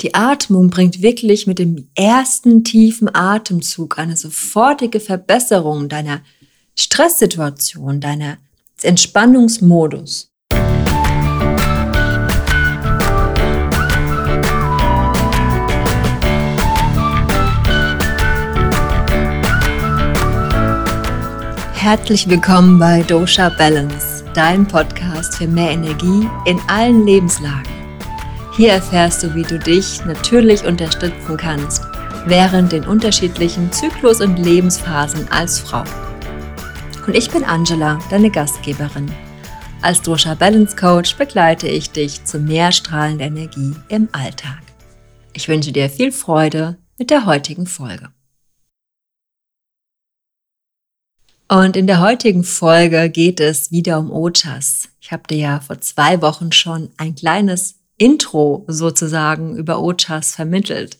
Die Atmung bringt wirklich mit dem ersten tiefen Atemzug eine sofortige Verbesserung deiner Stresssituation, deiner Entspannungsmodus. Herzlich willkommen bei Dosha Balance, dein Podcast für mehr Energie in allen Lebenslagen. Hier erfährst du, wie du dich natürlich unterstützen kannst während den unterschiedlichen Zyklus- und Lebensphasen als Frau. Und ich bin Angela, deine Gastgeberin. Als Dosha Balance Coach begleite ich dich zu mehr strahlender Energie im Alltag. Ich wünsche dir viel Freude mit der heutigen Folge. Und in der heutigen Folge geht es wieder um Ojas. Ich habe dir ja vor zwei Wochen schon ein kleines Intro sozusagen über Ojas vermittelt,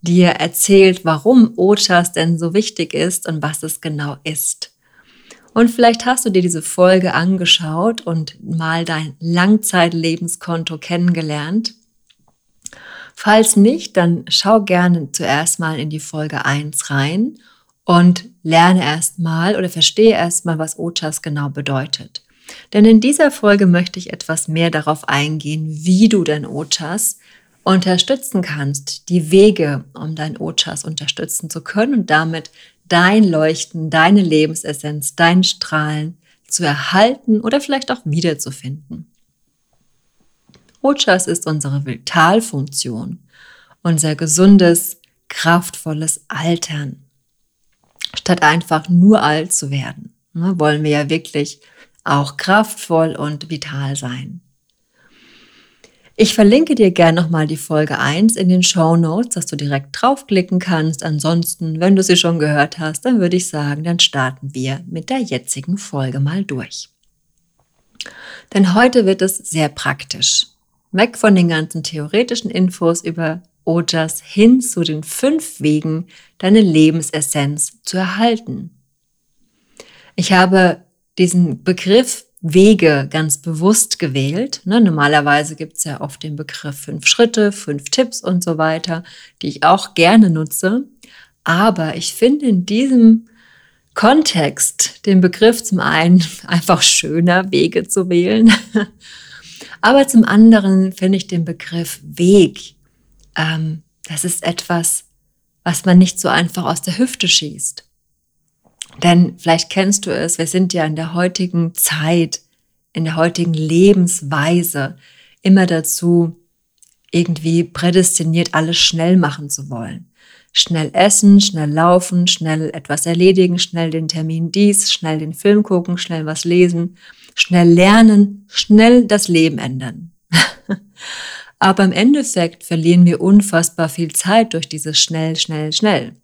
dir erzählt, warum Ojas denn so wichtig ist und was es genau ist. Und vielleicht hast du dir diese Folge angeschaut und mal dein Langzeitlebenskonto kennengelernt. Falls nicht, dann schau gerne zuerst mal in die Folge 1 rein und lerne erstmal oder verstehe erstmal, was Ojas genau bedeutet. Denn in dieser Folge möchte ich etwas mehr darauf eingehen, wie du dein Ojas unterstützen kannst, die Wege, um dein Ojas unterstützen zu können und damit dein Leuchten, deine Lebensessenz, dein Strahlen zu erhalten oder vielleicht auch wiederzufinden. Ojas ist unsere Vitalfunktion, unser gesundes, kraftvolles Altern. Statt einfach nur alt zu werden, ne, wollen wir ja wirklich auch kraftvoll und vital sein. Ich verlinke dir gerne nochmal die Folge 1 in den Show Notes, dass du direkt draufklicken kannst. Ansonsten, wenn du sie schon gehört hast, dann würde ich sagen, dann starten wir mit der jetzigen Folge mal durch. Denn heute wird es sehr praktisch. Weg von den ganzen theoretischen Infos über Ojas hin zu den fünf Wegen, deine Lebensessenz zu erhalten. Ich habe diesen Begriff Wege ganz bewusst gewählt. Ne, normalerweise gibt es ja oft den Begriff fünf Schritte, fünf Tipps und so weiter, die ich auch gerne nutze. Aber ich finde in diesem Kontext den Begriff zum einen einfach schöner, Wege zu wählen. Aber zum anderen finde ich den Begriff Weg, ähm, das ist etwas, was man nicht so einfach aus der Hüfte schießt. Denn vielleicht kennst du es, wir sind ja in der heutigen Zeit, in der heutigen Lebensweise immer dazu irgendwie prädestiniert, alles schnell machen zu wollen. Schnell essen, schnell laufen, schnell etwas erledigen, schnell den Termin dies, schnell den Film gucken, schnell was lesen, schnell lernen, schnell das Leben ändern. Aber im Endeffekt verlieren wir unfassbar viel Zeit durch dieses schnell, schnell, schnell,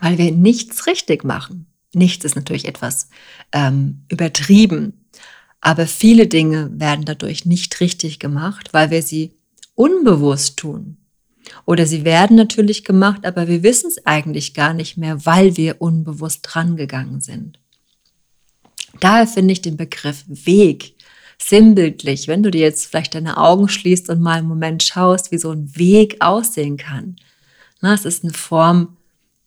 weil wir nichts richtig machen. Nichts ist natürlich etwas ähm, übertrieben, aber viele Dinge werden dadurch nicht richtig gemacht, weil wir sie unbewusst tun. Oder sie werden natürlich gemacht, aber wir wissen es eigentlich gar nicht mehr, weil wir unbewusst drangegangen sind. Daher finde ich den Begriff Weg sinnbildlich, wenn du dir jetzt vielleicht deine Augen schließt und mal einen Moment schaust, wie so ein Weg aussehen kann. Na, es ist eine Form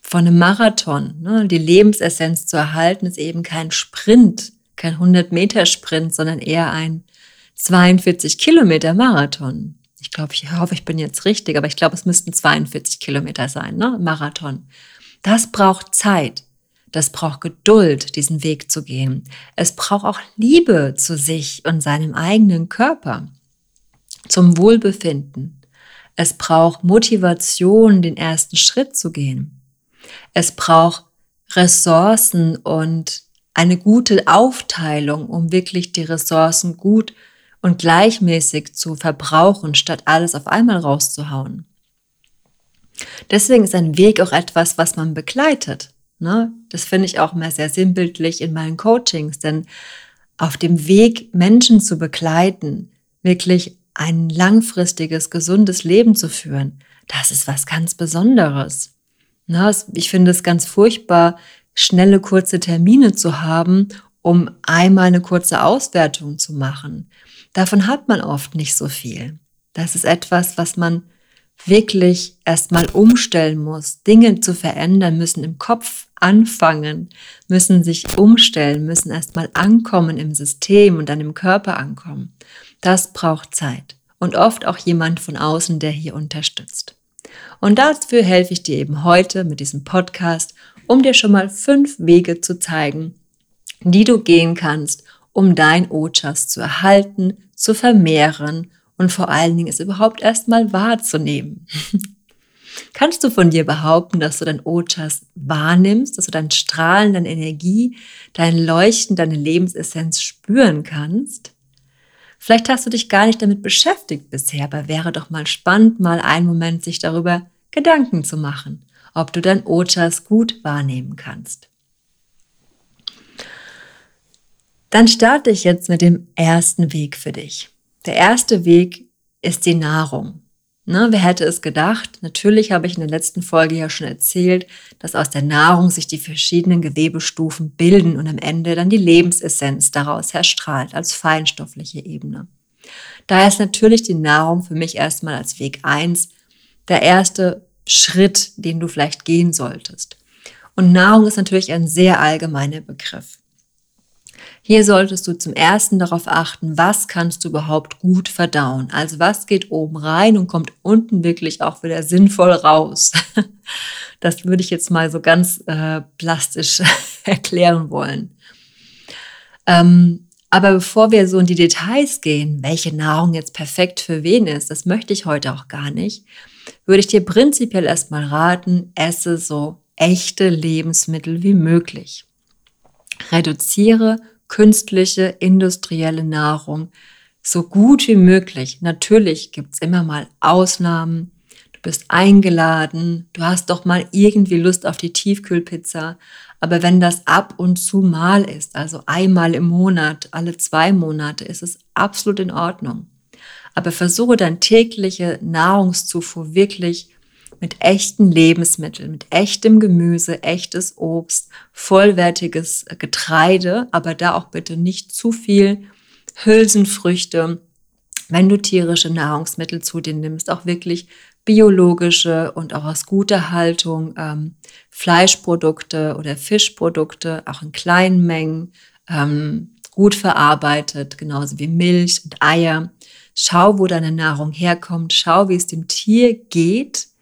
von einem Marathon. Ne? Die Lebensessenz zu erhalten ist eben kein Sprint, kein 100-Meter-Sprint, sondern eher ein 42 Kilometer Marathon. Ich glaube, ich hoffe, ich bin jetzt richtig, aber ich glaube, es müssten 42 Kilometer sein, ne? Marathon. Das braucht Zeit. Das braucht Geduld, diesen Weg zu gehen. Es braucht auch Liebe zu sich und seinem eigenen Körper, zum Wohlbefinden. Es braucht Motivation, den ersten Schritt zu gehen. Es braucht Ressourcen und eine gute Aufteilung, um wirklich die Ressourcen gut und gleichmäßig zu verbrauchen, statt alles auf einmal rauszuhauen. Deswegen ist ein Weg auch etwas, was man begleitet. Ne? Das finde ich auch immer sehr sinnbildlich in meinen Coachings, denn auf dem Weg, Menschen zu begleiten, wirklich ein langfristiges, gesundes Leben zu führen, das ist was ganz Besonderes. Na, ich finde es ganz furchtbar, schnelle, kurze Termine zu haben, um einmal eine kurze Auswertung zu machen. Davon hat man oft nicht so viel. Das ist etwas, was man wirklich erstmal umstellen muss, Dinge zu verändern, müssen im Kopf anfangen, müssen sich umstellen, müssen erstmal ankommen im System und dann im Körper ankommen. Das braucht Zeit und oft auch jemand von außen, der hier unterstützt. Und dafür helfe ich dir eben heute mit diesem Podcast, um dir schon mal fünf Wege zu zeigen, die du gehen kannst, um dein Ojas zu erhalten, zu vermehren und vor allen Dingen es überhaupt erstmal wahrzunehmen. Kannst du von dir behaupten, dass du dein Ojas wahrnimmst, dass du dein Strahlen, deine Energie, dein Leuchten, deine Lebensessenz spüren kannst? Vielleicht hast du dich gar nicht damit beschäftigt bisher, aber wäre doch mal spannend, mal einen Moment sich darüber Gedanken zu machen, ob du dein Ojas gut wahrnehmen kannst. Dann starte ich jetzt mit dem ersten Weg für dich. Der erste Weg ist die Nahrung. Ne, wer hätte es gedacht? Natürlich habe ich in der letzten Folge ja schon erzählt, dass aus der Nahrung sich die verschiedenen Gewebestufen bilden und am Ende dann die Lebensessenz daraus herstrahlt als feinstoffliche Ebene. Daher ist natürlich die Nahrung für mich erstmal als Weg eins der erste Schritt, den du vielleicht gehen solltest. Und Nahrung ist natürlich ein sehr allgemeiner Begriff. Hier solltest du zum ersten darauf achten, was kannst du überhaupt gut verdauen. Also was geht oben rein und kommt unten wirklich auch wieder sinnvoll raus. Das würde ich jetzt mal so ganz äh, plastisch erklären wollen. Ähm, aber bevor wir so in die Details gehen, welche Nahrung jetzt perfekt für wen ist, das möchte ich heute auch gar nicht, würde ich dir prinzipiell erstmal raten, esse so echte Lebensmittel wie möglich. Reduziere künstliche, industrielle Nahrung so gut wie möglich. Natürlich gibt es immer mal Ausnahmen. Du bist eingeladen, du hast doch mal irgendwie Lust auf die Tiefkühlpizza. Aber wenn das ab und zu mal ist, also einmal im Monat, alle zwei Monate, ist es absolut in Ordnung. Aber versuche dein tägliche Nahrungszufuhr wirklich mit echten Lebensmitteln, mit echtem Gemüse, echtes Obst, vollwertiges Getreide, aber da auch bitte nicht zu viel Hülsenfrüchte. Wenn du tierische Nahrungsmittel zu dir nimmst, auch wirklich biologische und auch aus guter Haltung ähm, Fleischprodukte oder Fischprodukte, auch in kleinen Mengen, ähm, gut verarbeitet, genauso wie Milch und Eier. Schau, wo deine Nahrung herkommt, schau, wie es dem Tier geht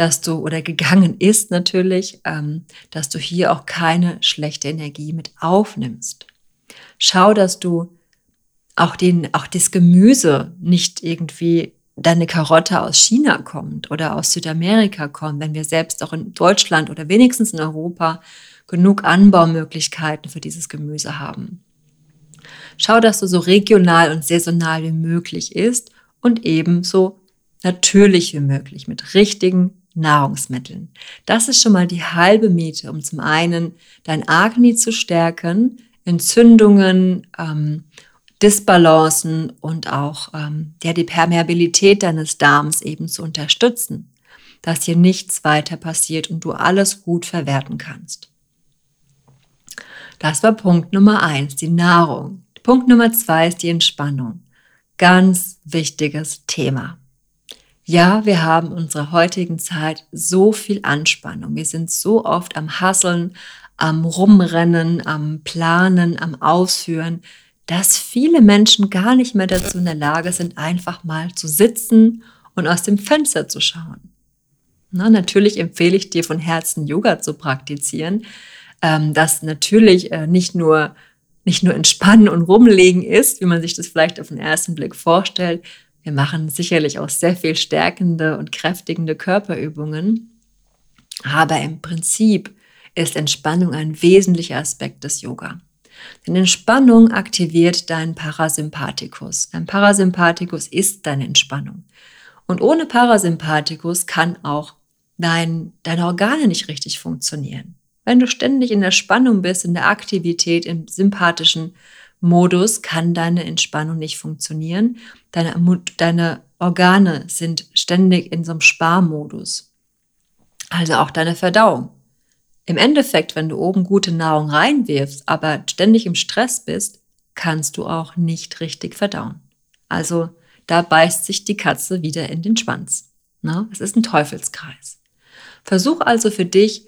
dass du oder gegangen ist natürlich, ähm, dass du hier auch keine schlechte Energie mit aufnimmst. Schau, dass du auch den, auch das Gemüse nicht irgendwie deine Karotte aus China kommt oder aus Südamerika kommt, wenn wir selbst auch in Deutschland oder wenigstens in Europa genug Anbaumöglichkeiten für dieses Gemüse haben. Schau, dass du so regional und saisonal wie möglich ist und ebenso natürlich wie möglich mit richtigen Nahrungsmitteln. Das ist schon mal die halbe Miete, um zum einen dein Agni zu stärken, Entzündungen, ähm, Disbalancen und auch ähm, ja, die Permeabilität deines Darms eben zu unterstützen, dass hier nichts weiter passiert und du alles gut verwerten kannst. Das war Punkt Nummer eins, die Nahrung. Punkt Nummer zwei ist die Entspannung. Ganz wichtiges Thema. Ja, wir haben in unserer heutigen Zeit so viel Anspannung. Wir sind so oft am Hasseln, am Rumrennen, am Planen, am Ausführen, dass viele Menschen gar nicht mehr dazu in der Lage sind, einfach mal zu sitzen und aus dem Fenster zu schauen. Na, natürlich empfehle ich dir von Herzen Yoga zu praktizieren, ähm, das natürlich äh, nicht nur nicht nur entspannen und rumlegen ist, wie man sich das vielleicht auf den ersten Blick vorstellt, wir machen sicherlich auch sehr viel stärkende und kräftigende Körperübungen. Aber im Prinzip ist Entspannung ein wesentlicher Aspekt des Yoga. Denn Entspannung aktiviert deinen Parasympathikus. Dein Parasympathikus ist deine Entspannung. Und ohne Parasympathikus kann auch dein, deine Organe nicht richtig funktionieren. Wenn du ständig in der Spannung bist, in der Aktivität, im sympathischen Modus kann deine Entspannung nicht funktionieren. Deine, deine Organe sind ständig in so einem Sparmodus. Also auch deine Verdauung. Im Endeffekt, wenn du oben gute Nahrung reinwirfst, aber ständig im Stress bist, kannst du auch nicht richtig verdauen. Also da beißt sich die Katze wieder in den Schwanz. Na, es ist ein Teufelskreis. Versuch also für dich,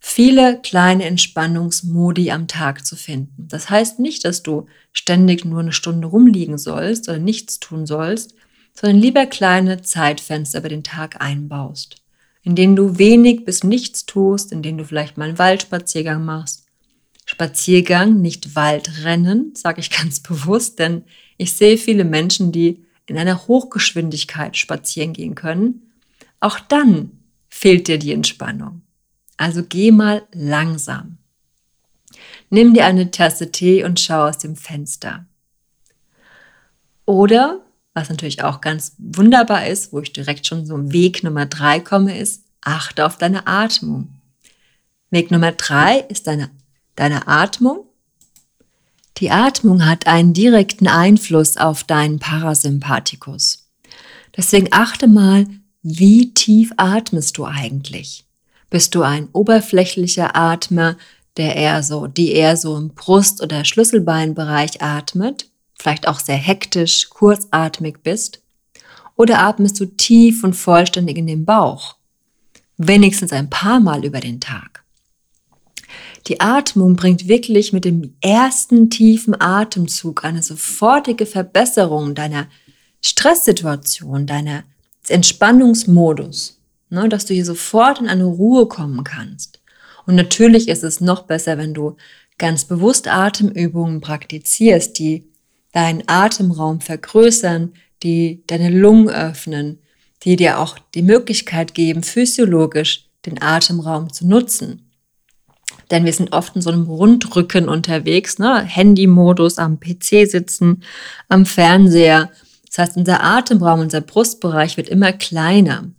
viele kleine Entspannungsmodi am Tag zu finden. Das heißt nicht, dass du ständig nur eine Stunde rumliegen sollst oder nichts tun sollst, sondern lieber kleine Zeitfenster über den Tag einbaust, in denen du wenig bis nichts tust, in denen du vielleicht mal einen Waldspaziergang machst. Spaziergang, nicht Waldrennen, sage ich ganz bewusst, denn ich sehe viele Menschen, die in einer Hochgeschwindigkeit spazieren gehen können. Auch dann fehlt dir die Entspannung. Also geh mal langsam. Nimm dir eine Tasse Tee und schau aus dem Fenster. Oder, was natürlich auch ganz wunderbar ist, wo ich direkt schon so Weg Nummer drei komme, ist, achte auf deine Atmung. Weg Nummer drei ist deine, deine Atmung. Die Atmung hat einen direkten Einfluss auf deinen Parasympathikus. Deswegen achte mal, wie tief atmest du eigentlich? Bist du ein oberflächlicher Atmer, der eher so, die eher so im Brust- oder Schlüsselbeinbereich atmet, vielleicht auch sehr hektisch, kurzatmig bist? Oder atmest du tief und vollständig in den Bauch? Wenigstens ein paar Mal über den Tag. Die Atmung bringt wirklich mit dem ersten tiefen Atemzug eine sofortige Verbesserung deiner Stresssituation, deiner Entspannungsmodus ne, dass du hier sofort in eine Ruhe kommen kannst. Und natürlich ist es noch besser, wenn du ganz bewusst Atemübungen praktizierst, die deinen Atemraum vergrößern, die deine Lungen öffnen, die dir auch die Möglichkeit geben, physiologisch den Atemraum zu nutzen. Denn wir sind oft in so einem Rundrücken unterwegs, ne? Handy-Modus, am PC sitzen, am Fernseher. Das heißt, unser Atemraum, unser Brustbereich wird immer kleiner.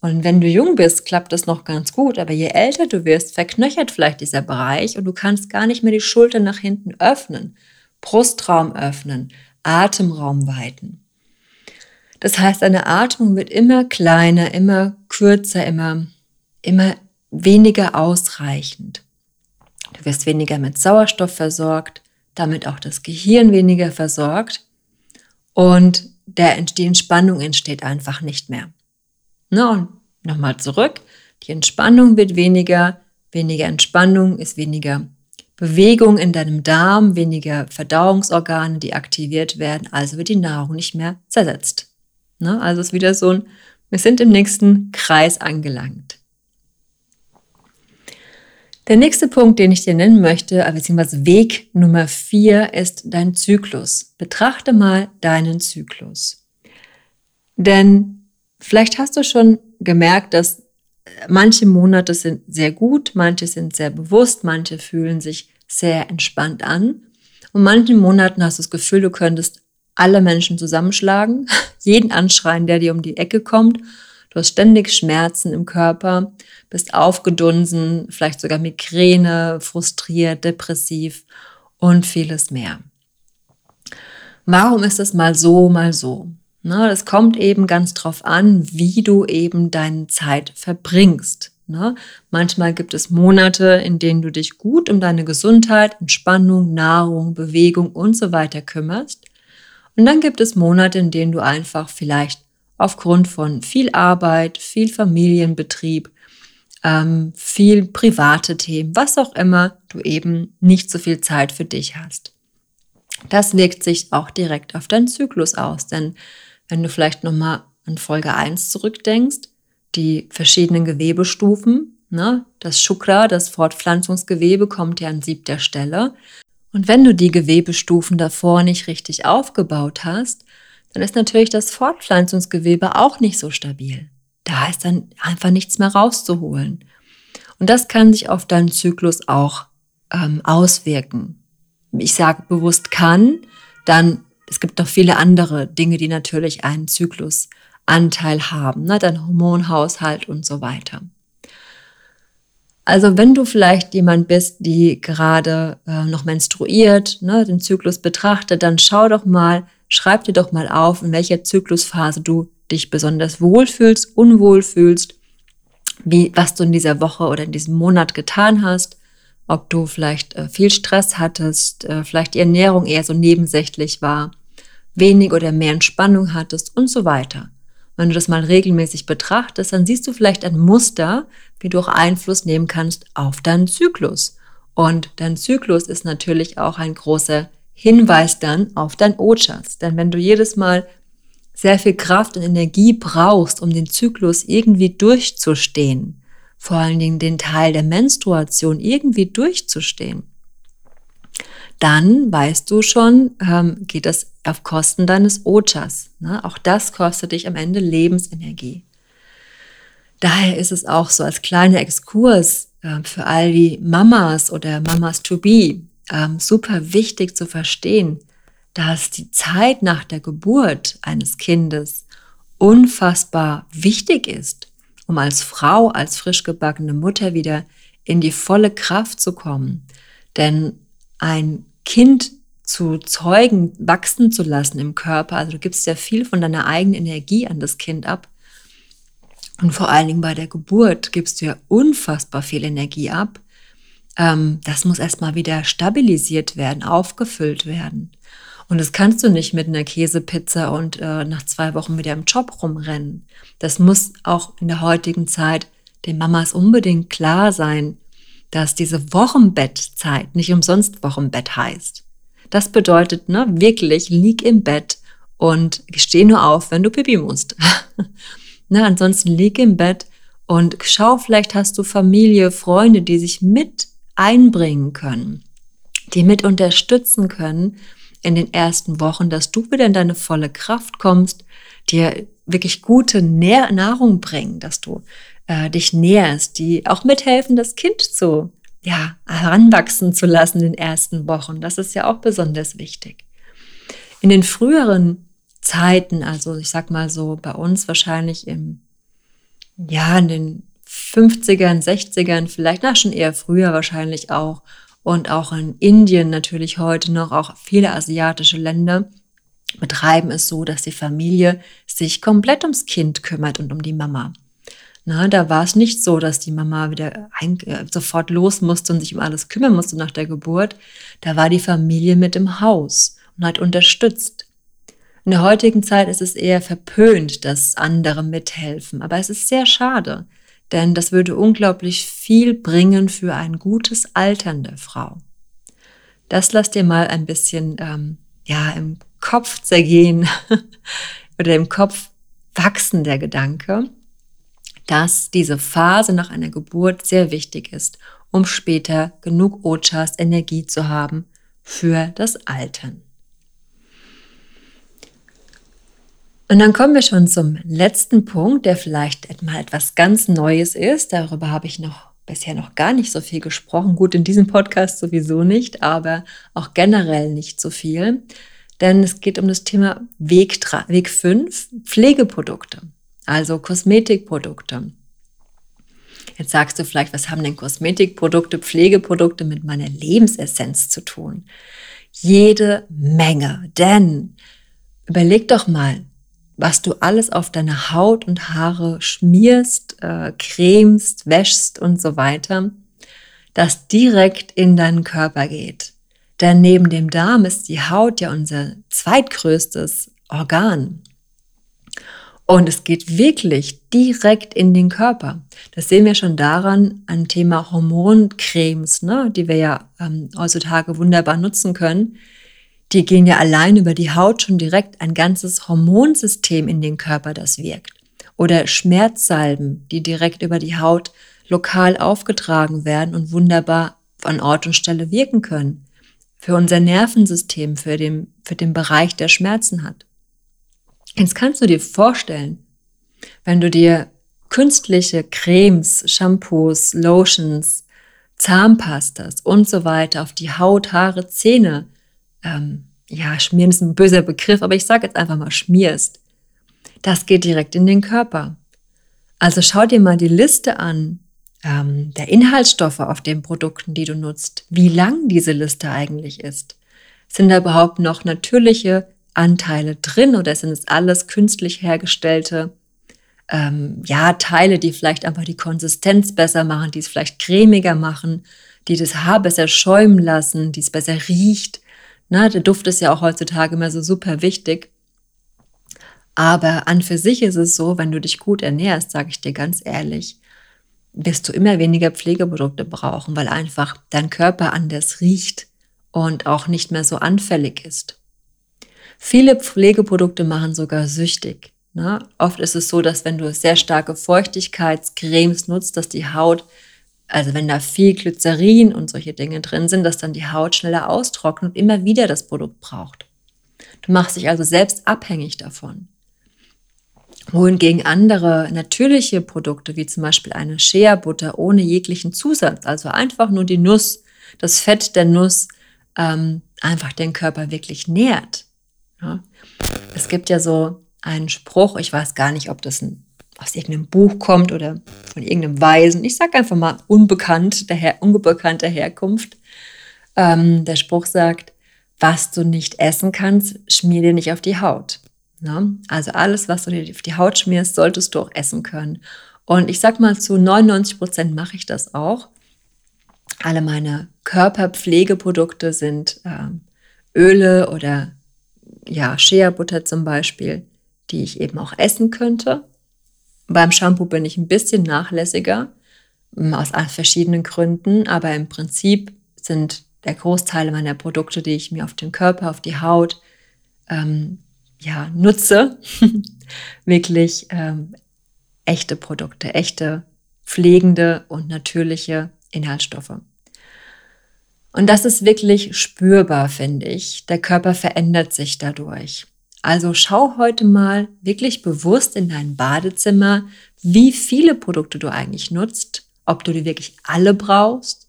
Und wenn du jung bist, klappt das noch ganz gut, aber je älter du wirst, verknöchert vielleicht dieser Bereich und du kannst gar nicht mehr die Schulter nach hinten öffnen, Brustraum öffnen, Atemraum weiten. Das heißt, deine Atmung wird immer kleiner, immer kürzer, immer, immer weniger ausreichend. Du wirst weniger mit Sauerstoff versorgt, damit auch das Gehirn weniger versorgt und der, die Entspannung entsteht einfach nicht mehr. Ne? Und nochmal zurück. Die Entspannung wird weniger. Weniger Entspannung ist weniger Bewegung in deinem Darm, weniger Verdauungsorgane, die aktiviert werden. Also wird die Nahrung nicht mehr zersetzt. Ne? Also ist wieder so ein, wir sind im nächsten Kreis angelangt. Der nächste Punkt, den ich dir nennen möchte, beziehungsweise Weg Nummer vier, ist dein Zyklus. Betrachte mal deinen Zyklus. Denn Vielleicht hast du schon gemerkt, dass manche Monate sind sehr gut, manche sind sehr bewusst, manche fühlen sich sehr entspannt an. Und manchen Monaten hast du das Gefühl, du könntest alle Menschen zusammenschlagen, jeden anschreien, der dir um die Ecke kommt. Du hast ständig Schmerzen im Körper, bist aufgedunsen, vielleicht sogar Migräne, frustriert, depressiv und vieles mehr. Warum ist es mal so, mal so? Ne, das kommt eben ganz drauf an, wie du eben deine Zeit verbringst. Ne? Manchmal gibt es Monate, in denen du dich gut um deine Gesundheit, Entspannung, Nahrung, Bewegung und so weiter kümmerst. Und dann gibt es Monate, in denen du einfach vielleicht aufgrund von viel Arbeit, viel Familienbetrieb, ähm, viel private Themen, was auch immer, du eben nicht so viel Zeit für dich hast. Das wirkt sich auch direkt auf deinen Zyklus aus, denn wenn du vielleicht nochmal an Folge 1 zurückdenkst, die verschiedenen Gewebestufen, ne? das Shukra, das Fortpflanzungsgewebe, kommt ja an siebter Stelle. Und wenn du die Gewebestufen davor nicht richtig aufgebaut hast, dann ist natürlich das Fortpflanzungsgewebe auch nicht so stabil. Da ist dann einfach nichts mehr rauszuholen. Und das kann sich auf deinen Zyklus auch ähm, auswirken. Ich sage bewusst kann, dann es gibt noch viele andere Dinge, die natürlich einen Zyklusanteil haben, ne? dein Hormonhaushalt und so weiter. Also wenn du vielleicht jemand bist, die gerade äh, noch menstruiert, ne, den Zyklus betrachtet, dann schau doch mal, schreib dir doch mal auf, in welcher Zyklusphase du dich besonders wohlfühlst, unwohl fühlst, wie, was du in dieser Woche oder in diesem Monat getan hast, ob du vielleicht äh, viel Stress hattest, äh, vielleicht die Ernährung eher so nebensächlich war, wenig oder mehr Entspannung hattest und so weiter. wenn du das mal regelmäßig betrachtest, dann siehst du vielleicht ein Muster, wie du auch Einfluss nehmen kannst auf deinen Zyklus. Und dein Zyklus ist natürlich auch ein großer Hinweis dann auf dein Ojas. Denn wenn du jedes Mal sehr viel Kraft und Energie brauchst, um den Zyklus irgendwie durchzustehen, vor allen Dingen den Teil der Menstruation irgendwie durchzustehen, dann weißt du schon, ähm, geht das auf Kosten deines Ojas. Ne? Auch das kostet dich am Ende Lebensenergie. Daher ist es auch so als kleiner Exkurs äh, für all die Mamas oder Mamas to be ähm, super wichtig zu verstehen, dass die Zeit nach der Geburt eines Kindes unfassbar wichtig ist, um als Frau, als frisch gebackene Mutter wieder in die volle Kraft zu kommen. Denn ein Kind zu zeugen, wachsen zu lassen im Körper. Also du gibst ja viel von deiner eigenen Energie an das Kind ab. Und vor allen Dingen bei der Geburt gibst du ja unfassbar viel Energie ab. Ähm, das muss erstmal wieder stabilisiert werden, aufgefüllt werden. Und das kannst du nicht mit einer Käsepizza und äh, nach zwei Wochen wieder im Job rumrennen. Das muss auch in der heutigen Zeit den Mamas unbedingt klar sein, dass diese Wochenbettzeit nicht umsonst Wochenbett heißt. Das bedeutet, ne, wirklich, lieg im Bett und steh nur auf, wenn du pipi musst. ne, ansonsten lieg im Bett und schau, vielleicht hast du Familie, Freunde, die sich mit einbringen können, die mit unterstützen können in den ersten Wochen, dass du wieder in deine volle Kraft kommst, dir wirklich gute Nähr Nahrung bringen, dass du äh, dich näherst, die auch mithelfen, das Kind zu ja, heranwachsen zu lassen in den ersten Wochen. Das ist ja auch besonders wichtig. In den früheren Zeiten, also ich sag mal so bei uns wahrscheinlich im, ja, in den 50ern, 60ern, vielleicht, na, schon eher früher wahrscheinlich auch. Und auch in Indien natürlich heute noch, auch viele asiatische Länder betreiben es so, dass die Familie sich komplett ums Kind kümmert und um die Mama. Na, da war es nicht so, dass die Mama wieder ein, äh, sofort los musste und sich um alles kümmern musste nach der Geburt. Da war die Familie mit im Haus und hat unterstützt. In der heutigen Zeit ist es eher verpönt, dass andere mithelfen, aber es ist sehr schade, denn das würde unglaublich viel bringen für ein gutes Altern der Frau. Das lasst dir mal ein bisschen ähm, ja im Kopf zergehen oder im Kopf wachsen der Gedanke dass diese Phase nach einer Geburt sehr wichtig ist, um später genug Ojas Energie zu haben für das Altern. Und dann kommen wir schon zum letzten Punkt, der vielleicht mal etwas ganz Neues ist. Darüber habe ich noch bisher noch gar nicht so viel gesprochen. Gut, in diesem Podcast sowieso nicht, aber auch generell nicht so viel. Denn es geht um das Thema Weg, Weg 5, Pflegeprodukte also Kosmetikprodukte. Jetzt sagst du vielleicht, was haben denn Kosmetikprodukte, Pflegeprodukte mit meiner Lebensessenz zu tun? Jede Menge, denn überleg doch mal, was du alles auf deine Haut und Haare schmierst, äh, cremst, wäschst und so weiter, das direkt in deinen Körper geht. Denn neben dem Darm ist die Haut ja unser zweitgrößtes Organ. Und es geht wirklich direkt in den Körper. Das sehen wir schon daran an Thema Hormoncremes, ne, die wir ja ähm, heutzutage wunderbar nutzen können. Die gehen ja allein über die Haut schon direkt ein ganzes Hormonsystem in den Körper, das wirkt. Oder Schmerzsalben, die direkt über die Haut lokal aufgetragen werden und wunderbar an Ort und Stelle wirken können. Für unser Nervensystem, für den, für den Bereich, der Schmerzen hat. Jetzt kannst du dir vorstellen, wenn du dir künstliche Cremes, Shampoos, Lotions, Zahnpastas und so weiter auf die Haut, Haare, Zähne, ähm, ja, schmieren ist ein böser Begriff, aber ich sage jetzt einfach mal schmierst. Das geht direkt in den Körper. Also schau dir mal die Liste an ähm, der Inhaltsstoffe auf den Produkten, die du nutzt, wie lang diese Liste eigentlich ist. Sind da überhaupt noch natürliche Anteile drin oder sind es alles künstlich hergestellte ähm, ja, Teile, die vielleicht einfach die Konsistenz besser machen, die es vielleicht cremiger machen, die das Haar besser schäumen lassen, die es besser riecht. Na, der Duft ist ja auch heutzutage immer so super wichtig. Aber an für sich ist es so, wenn du dich gut ernährst, sage ich dir ganz ehrlich, wirst du immer weniger Pflegeprodukte brauchen, weil einfach dein Körper anders riecht und auch nicht mehr so anfällig ist. Viele Pflegeprodukte machen sogar süchtig. Ne? Oft ist es so, dass wenn du sehr starke Feuchtigkeitscremes nutzt, dass die Haut, also wenn da viel Glycerin und solche Dinge drin sind, dass dann die Haut schneller austrocknet und immer wieder das Produkt braucht. Du machst dich also selbst abhängig davon wohingegen andere natürliche Produkte, wie zum Beispiel eine Shea-Butter ohne jeglichen Zusatz, also einfach nur die Nuss, das Fett der Nuss, ähm, einfach den Körper wirklich nährt. Ja? Es gibt ja so einen Spruch, ich weiß gar nicht, ob das ein, aus irgendeinem Buch kommt oder von irgendeinem Weisen. Ich sage einfach mal unbekannt, der unbekannter Herkunft. Ähm, der Spruch sagt, was du nicht essen kannst, schmier dir nicht auf die Haut. Ne? Also alles, was du dir auf die Haut schmierst, solltest du auch essen können. Und ich sag mal, zu 99 Prozent mache ich das auch. Alle meine Körperpflegeprodukte sind äh, Öle oder ja, Shea-Butter zum Beispiel, die ich eben auch essen könnte. Beim Shampoo bin ich ein bisschen nachlässiger, aus verschiedenen Gründen, aber im Prinzip sind der Großteil meiner Produkte, die ich mir auf den Körper, auf die Haut ähm, ja, nutze, wirklich ähm, echte Produkte, echte pflegende und natürliche Inhaltsstoffe. Und das ist wirklich spürbar, finde ich. Der Körper verändert sich dadurch. Also schau heute mal wirklich bewusst in dein Badezimmer, wie viele Produkte du eigentlich nutzt, ob du die wirklich alle brauchst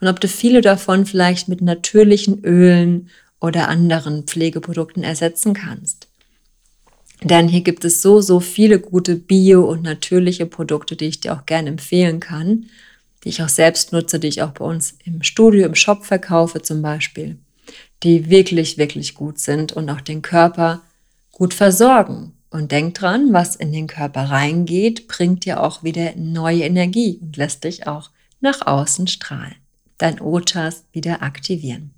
und ob du viele davon vielleicht mit natürlichen Ölen oder anderen Pflegeprodukten ersetzen kannst. Denn hier gibt es so, so viele gute bio- und natürliche Produkte, die ich dir auch gerne empfehlen kann, die ich auch selbst nutze, die ich auch bei uns im Studio, im Shop verkaufe zum Beispiel, die wirklich, wirklich gut sind und auch den Körper gut versorgen. Und denk dran, was in den Körper reingeht, bringt dir auch wieder neue Energie und lässt dich auch nach außen strahlen. Dein Ojas wieder aktivieren.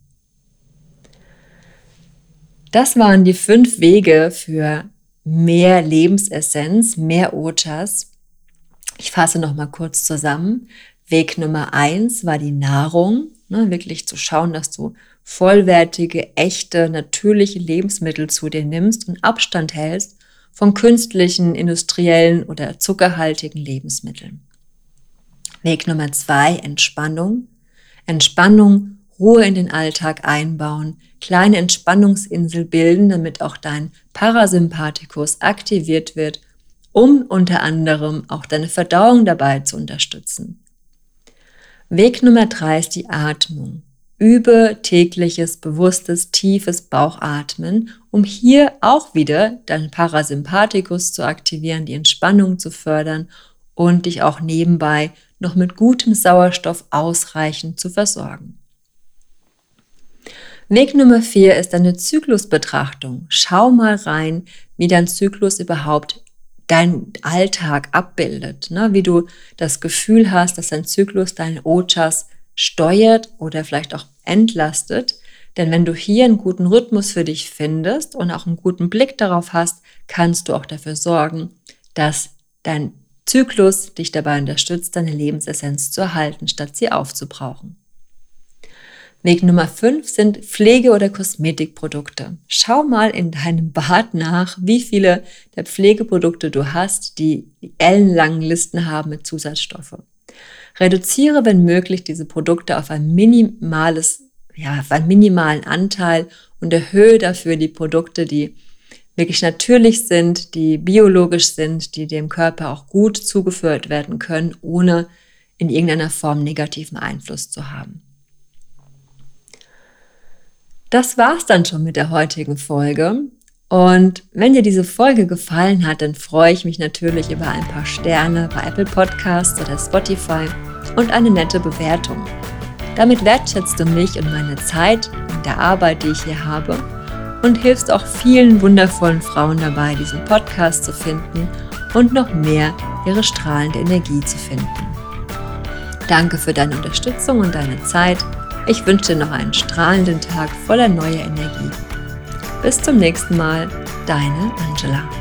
Das waren die fünf Wege für mehr Lebensessenz, mehr Ojas. Ich fasse noch mal kurz zusammen. Weg Nummer eins war die Nahrung, ne, wirklich zu schauen, dass du vollwertige, echte, natürliche Lebensmittel zu dir nimmst und Abstand hältst von künstlichen, industriellen oder zuckerhaltigen Lebensmitteln. Weg Nummer zwei, Entspannung. Entspannung Ruhe in den Alltag einbauen, kleine Entspannungsinsel bilden, damit auch dein Parasympathikus aktiviert wird, um unter anderem auch deine Verdauung dabei zu unterstützen. Weg Nummer drei ist die Atmung. Übe tägliches, bewusstes, tiefes Bauchatmen, um hier auch wieder deinen Parasympathikus zu aktivieren, die Entspannung zu fördern und dich auch nebenbei noch mit gutem Sauerstoff ausreichend zu versorgen. Weg Nummer vier ist eine Zyklusbetrachtung. Schau mal rein, wie dein Zyklus überhaupt deinen Alltag abbildet, ne? wie du das Gefühl hast, dass dein Zyklus deine Ojas steuert oder vielleicht auch entlastet. Denn wenn du hier einen guten Rhythmus für dich findest und auch einen guten Blick darauf hast, kannst du auch dafür sorgen, dass dein Zyklus dich dabei unterstützt, deine Lebensessenz zu erhalten, statt sie aufzubrauchen. Weg Nummer 5 sind Pflege- oder Kosmetikprodukte. Schau mal in deinem Bad nach, wie viele der Pflegeprodukte du hast, die ellenlangen Listen haben mit Zusatzstoffe. Reduziere, wenn möglich, diese Produkte auf ein minimales, ja, auf einen minimalen Anteil und erhöhe dafür die Produkte, die wirklich natürlich sind, die biologisch sind, die dem Körper auch gut zugeführt werden können, ohne in irgendeiner Form negativen Einfluss zu haben. Das war's dann schon mit der heutigen Folge. Und wenn dir diese Folge gefallen hat, dann freue ich mich natürlich über ein paar Sterne bei Apple Podcasts oder Spotify und eine nette Bewertung. Damit wertschätzt du mich und meine Zeit und der Arbeit, die ich hier habe und hilfst auch vielen wundervollen Frauen dabei, diesen Podcast zu finden und noch mehr ihre strahlende Energie zu finden. Danke für deine Unterstützung und deine Zeit ich wünsche dir noch einen strahlenden Tag voller neuer Energie. Bis zum nächsten Mal, deine Angela.